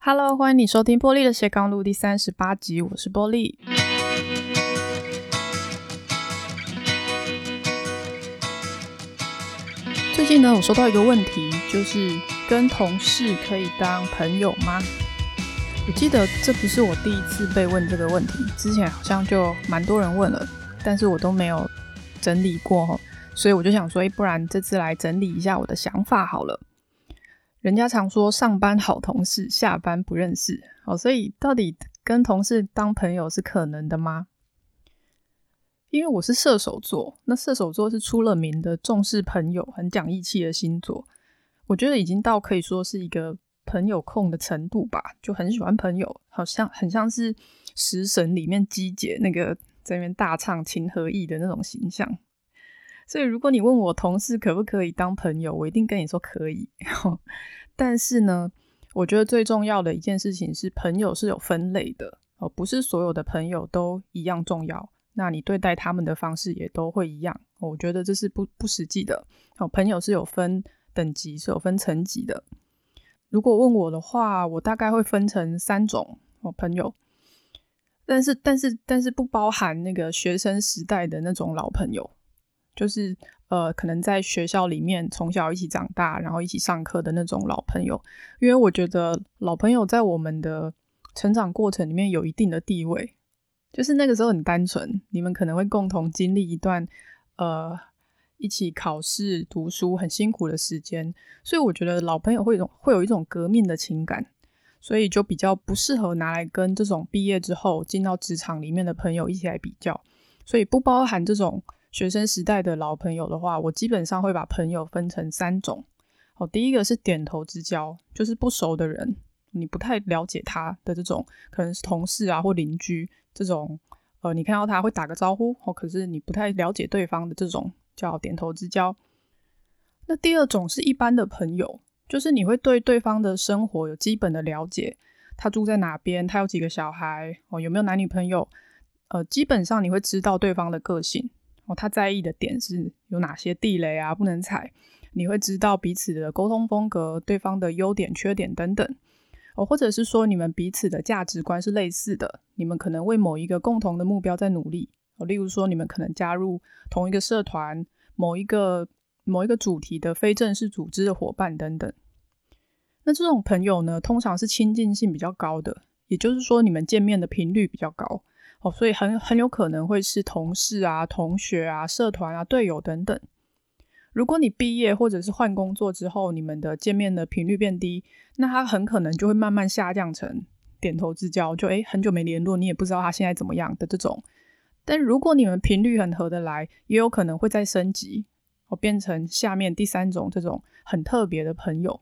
Hello，欢迎你收听玻璃的斜杠路第三十八集，我是玻璃。最近呢，我收到一个问题，就是跟同事可以当朋友吗？我记得这不是我第一次被问这个问题，之前好像就蛮多人问了，但是我都没有整理过，所以我就想说，不然这次来整理一下我的想法好了。人家常说上班好同事，下班不认识。哦，所以到底跟同事当朋友是可能的吗？因为我是射手座，那射手座是出了名的重视朋友、很讲义气的星座。我觉得已经到可以说是一个朋友控的程度吧，就很喜欢朋友，好像很像是食神里面鸡姐那个在那边大唱情和义的那种形象。所以，如果你问我同事可不可以当朋友，我一定跟你说可以。但是呢，我觉得最重要的一件事情是，朋友是有分类的哦，不是所有的朋友都一样重要。那你对待他们的方式也都会一样。我觉得这是不不实际的。哦，朋友是有分等级，是有分层级的。如果问我的话，我大概会分成三种哦，朋友。但是，但是，但是不包含那个学生时代的那种老朋友。就是呃，可能在学校里面从小一起长大，然后一起上课的那种老朋友。因为我觉得老朋友在我们的成长过程里面有一定的地位，就是那个时候很单纯，你们可能会共同经历一段呃一起考试、读书很辛苦的时间，所以我觉得老朋友会有会有一种革命的情感，所以就比较不适合拿来跟这种毕业之后进到职场里面的朋友一起来比较，所以不包含这种。学生时代的老朋友的话，我基本上会把朋友分成三种。好，第一个是点头之交，就是不熟的人，你不太了解他的这种，可能是同事啊或邻居这种，呃，你看到他会打个招呼，哦，可是你不太了解对方的这种叫点头之交。那第二种是一般的朋友，就是你会对对方的生活有基本的了解，他住在哪边，他有几个小孩，哦，有没有男女朋友，呃，基本上你会知道对方的个性。哦，他在意的点是有哪些地雷啊，不能踩。你会知道彼此的沟通风格、对方的优点、缺点等等。哦，或者是说你们彼此的价值观是类似的，你们可能为某一个共同的目标在努力。哦，例如说你们可能加入同一个社团、某一个某一个主题的非正式组织的伙伴等等。那这种朋友呢，通常是亲近性比较高的，也就是说你们见面的频率比较高。哦，所以很很有可能会是同事啊、同学啊、社团啊、队友等等。如果你毕业或者是换工作之后，你们的见面的频率变低，那他很可能就会慢慢下降成点头之交，就诶很久没联络，你也不知道他现在怎么样的这种。但如果你们频率很合得来，也有可能会再升级，哦，变成下面第三种这种很特别的朋友。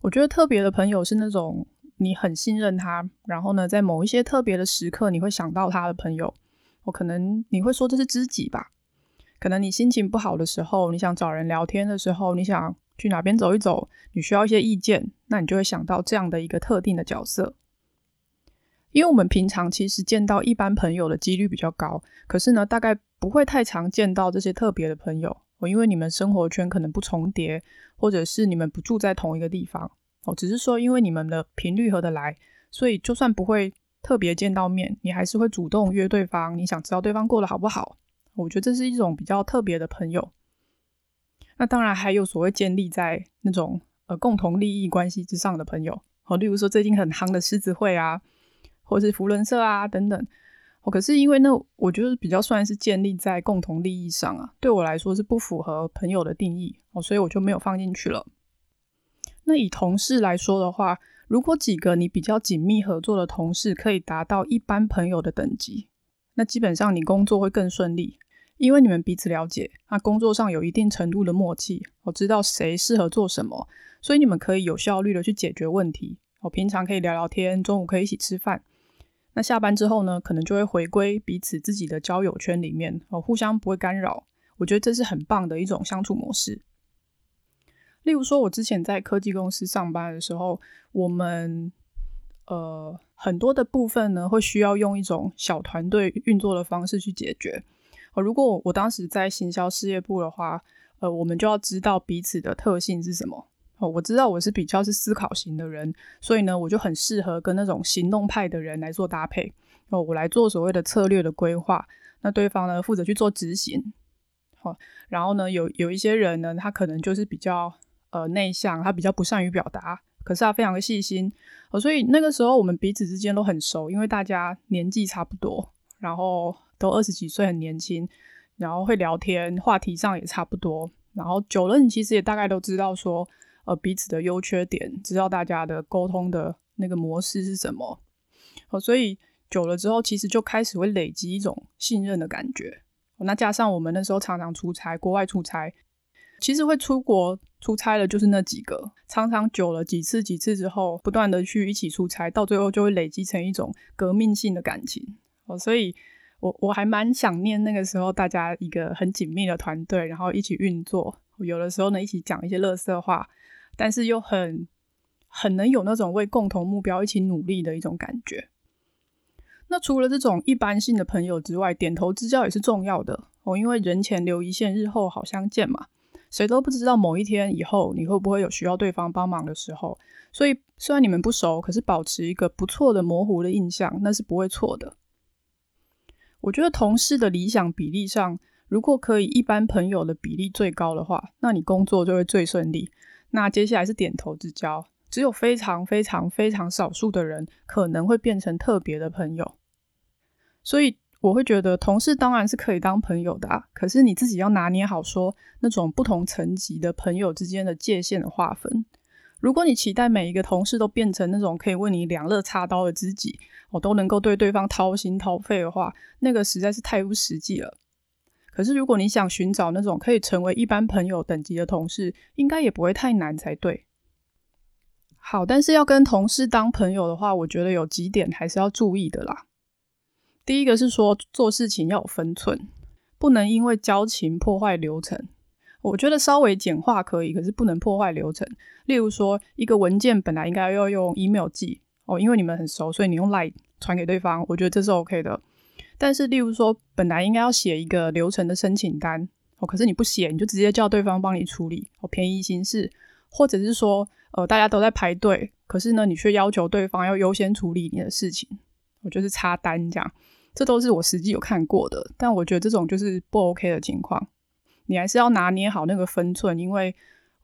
我觉得特别的朋友是那种。你很信任他，然后呢，在某一些特别的时刻，你会想到他的朋友。我可能你会说这是知己吧？可能你心情不好的时候，你想找人聊天的时候，你想去哪边走一走，你需要一些意见，那你就会想到这样的一个特定的角色。因为我们平常其实见到一般朋友的几率比较高，可是呢，大概不会太常见到这些特别的朋友。我因为你们生活圈可能不重叠，或者是你们不住在同一个地方。哦，只是说，因为你们的频率合得来，所以就算不会特别见到面，你还是会主动约对方。你想知道对方过得好不好？我觉得这是一种比较特别的朋友。那当然还有所谓建立在那种呃共同利益关系之上的朋友。哦，例如说最近很夯的狮子会啊，或是福伦社啊等等。哦，可是因为那我觉得比较算是建立在共同利益上啊，对我来说是不符合朋友的定义哦，所以我就没有放进去了。那以同事来说的话，如果几个你比较紧密合作的同事可以达到一般朋友的等级，那基本上你工作会更顺利，因为你们彼此了解，那工作上有一定程度的默契，我知道谁适合做什么，所以你们可以有效率的去解决问题。我平常可以聊聊天，中午可以一起吃饭，那下班之后呢，可能就会回归彼此自己的交友圈里面，哦，互相不会干扰。我觉得这是很棒的一种相处模式。例如说，我之前在科技公司上班的时候，我们呃很多的部分呢，会需要用一种小团队运作的方式去解决。呃，如果我当时在行销事业部的话，呃，我们就要知道彼此的特性是什么。哦，我知道我是比较是思考型的人，所以呢，我就很适合跟那种行动派的人来做搭配。哦，我来做所谓的策略的规划，那对方呢负责去做执行。好，哦，然后呢，有有一些人呢，他可能就是比较呃内向，他比较不善于表达，可是他非常的细心。哦，所以那个时候我们彼此之间都很熟，因为大家年纪差不多，然后都二十几岁，很年轻，然后会聊天，话题上也差不多。然后久了，你其实也大概都知道说。呃，彼此的优缺点，知道大家的沟通的那个模式是什么，哦，所以久了之后，其实就开始会累积一种信任的感觉。那加上我们那时候常常出差，国外出差，其实会出国出差的，就是那几个。常常久了几次几次之后，不断的去一起出差，到最后就会累积成一种革命性的感情。哦，所以我我还蛮想念那个时候大家一个很紧密的团队，然后一起运作，有的时候呢一起讲一些垃圾话。但是又很很能有那种为共同目标一起努力的一种感觉。那除了这种一般性的朋友之外，点头之交也是重要的哦。因为人前留一线，日后好相见嘛。谁都不知道某一天以后你会不会有需要对方帮忙的时候。所以虽然你们不熟，可是保持一个不错的模糊的印象，那是不会错的。我觉得同事的理想比例上，如果可以一般朋友的比例最高的话，那你工作就会最顺利。那接下来是点头之交，只有非常非常非常少数的人可能会变成特别的朋友，所以我会觉得同事当然是可以当朋友的啊，可是你自己要拿捏好说那种不同层级的朋友之间的界限的划分。如果你期待每一个同事都变成那种可以为你两肋插刀的知己，我都能够对对方掏心掏肺的话，那个实在是太不实际了。可是，如果你想寻找那种可以成为一般朋友等级的同事，应该也不会太难才对。好，但是要跟同事当朋友的话，我觉得有几点还是要注意的啦。第一个是说，做事情要有分寸，不能因为交情破坏流程。我觉得稍微简化可以，可是不能破坏流程。例如说，一个文件本来应该要用 email 寄哦，因为你们很熟，所以你用 Line 传给对方，我觉得这是 OK 的。但是，例如说，本来应该要写一个流程的申请单哦，可是你不写，你就直接叫对方帮你处理哦，便宜行事，或者是说，呃，大家都在排队，可是呢，你却要求对方要优先处理你的事情，我就是插单这样，这都是我实际有看过的。但我觉得这种就是不 OK 的情况，你还是要拿捏好那个分寸，因为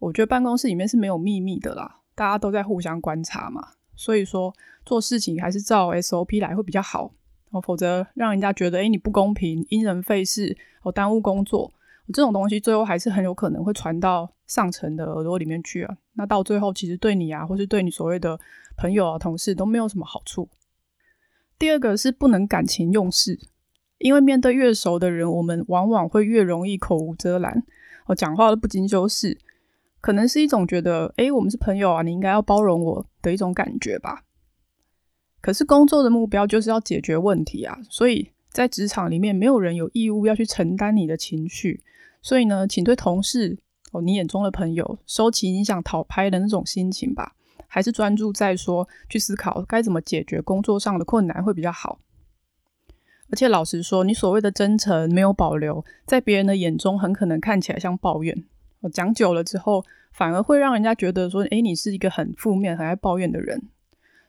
我觉得办公室里面是没有秘密的啦，大家都在互相观察嘛，所以说做事情还是照 SOP 来会比较好。哦，否则让人家觉得，诶，你不公平，因人废事，哦，耽误工作，这种东西最后还是很有可能会传到上层的耳朵里面去啊。那到最后，其实对你啊，或是对你所谓的朋友啊、同事都没有什么好处。第二个是不能感情用事，因为面对越熟的人，我们往往会越容易口无遮拦，哦，讲话都不经修饰，可能是一种觉得，诶，我们是朋友啊，你应该要包容我的一种感觉吧。可是工作的目标就是要解决问题啊，所以在职场里面没有人有义务要去承担你的情绪，所以呢，请对同事哦，你眼中的朋友收起你想讨拍的那种心情吧，还是专注在说去思考该怎么解决工作上的困难会比较好。而且老实说，你所谓的真诚没有保留，在别人的眼中很可能看起来像抱怨。我讲久了之后，反而会让人家觉得说，诶，你是一个很负面、很爱抱怨的人，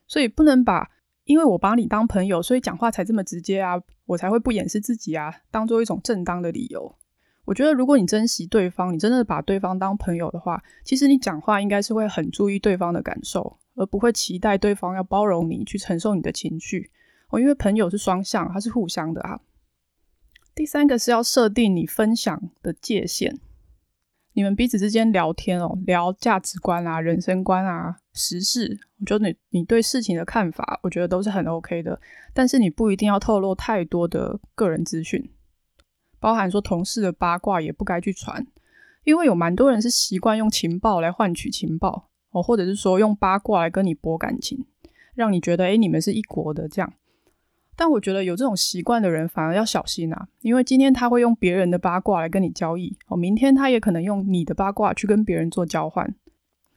所以不能把。因为我把你当朋友，所以讲话才这么直接啊，我才会不掩饰自己啊，当做一种正当的理由。我觉得，如果你珍惜对方，你真的把对方当朋友的话，其实你讲话应该是会很注意对方的感受，而不会期待对方要包容你去承受你的情绪。哦，因为朋友是双向，它是互相的啊。第三个是要设定你分享的界限。你们彼此之间聊天哦，聊价值观啊、人生观啊、时事，我觉得你你对事情的看法，我觉得都是很 OK 的。但是你不一定要透露太多的个人资讯，包含说同事的八卦也不该去传，因为有蛮多人是习惯用情报来换取情报哦，或者是说用八卦来跟你博感情，让你觉得诶，你们是一国的这样。但我觉得有这种习惯的人反而要小心啊，因为今天他会用别人的八卦来跟你交易，哦，明天他也可能用你的八卦去跟别人做交换。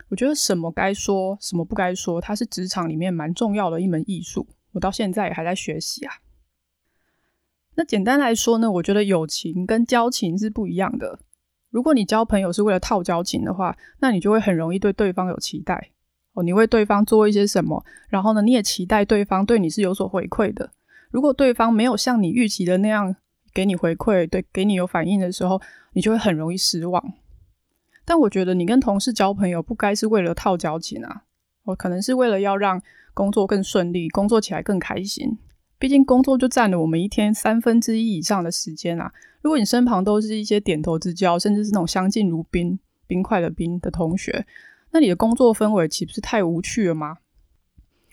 我觉得什么该说，什么不该说，它是职场里面蛮重要的一门艺术。我到现在也还在学习啊。那简单来说呢，我觉得友情跟交情是不一样的。如果你交朋友是为了套交情的话，那你就会很容易对对方有期待哦。你为对方做一些什么，然后呢，你也期待对方对你是有所回馈的。如果对方没有像你预期的那样给你回馈，对，给你有反应的时候，你就会很容易失望。但我觉得你跟同事交朋友不该是为了套交情啊，我可能是为了要让工作更顺利，工作起来更开心。毕竟工作就占了我们一天三分之一以上的时间啊！如果你身旁都是一些点头之交，甚至是那种相敬如宾、冰块的冰的同学，那你的工作氛围岂不是太无趣了吗？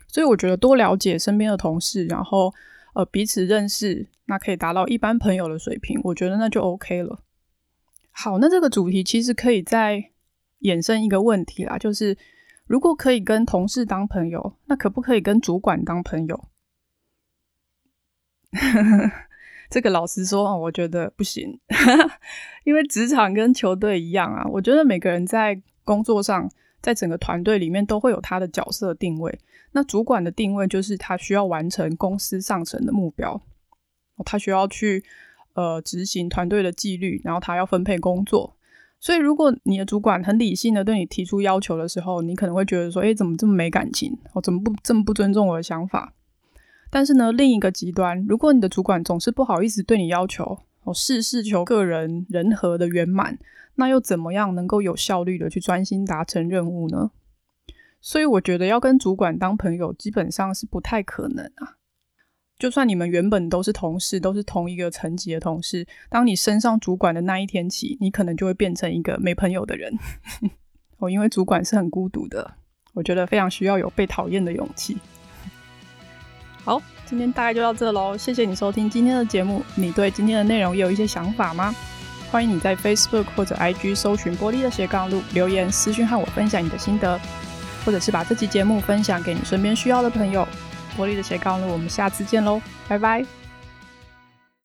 所以我觉得多了解身边的同事，然后呃彼此认识，那可以达到一般朋友的水平，我觉得那就 OK 了。好，那这个主题其实可以再衍生一个问题啦，就是如果可以跟同事当朋友，那可不可以跟主管当朋友？这个老实说，哦我觉得不行，因为职场跟球队一样啊。我觉得每个人在工作上，在整个团队里面都会有他的角色定位。那主管的定位就是他需要完成公司上层的目标，他需要去呃执行团队的纪律，然后他要分配工作。所以，如果你的主管很理性的对你提出要求的时候，你可能会觉得说：“诶，怎么这么没感情？我怎么不这么不尊重我的想法？”但是呢，另一个极端，如果你的主管总是不好意思对你要求，哦，事事求个人人和的圆满，那又怎么样能够有效率的去专心达成任务呢？所以我觉得要跟主管当朋友，基本上是不太可能啊。就算你们原本都是同事，都是同一个层级的同事，当你升上主管的那一天起，你可能就会变成一个没朋友的人。哦，因为主管是很孤独的，我觉得非常需要有被讨厌的勇气。好，今天大概就到这喽。谢谢你收听今天的节目。你对今天的内容也有一些想法吗？欢迎你在 Facebook 或者 IG 搜寻“玻璃的斜杠路”，留言私讯和我分享你的心得，或者是把这期节目分享给你身边需要的朋友。玻璃的斜杠路，我们下次见喽，拜拜。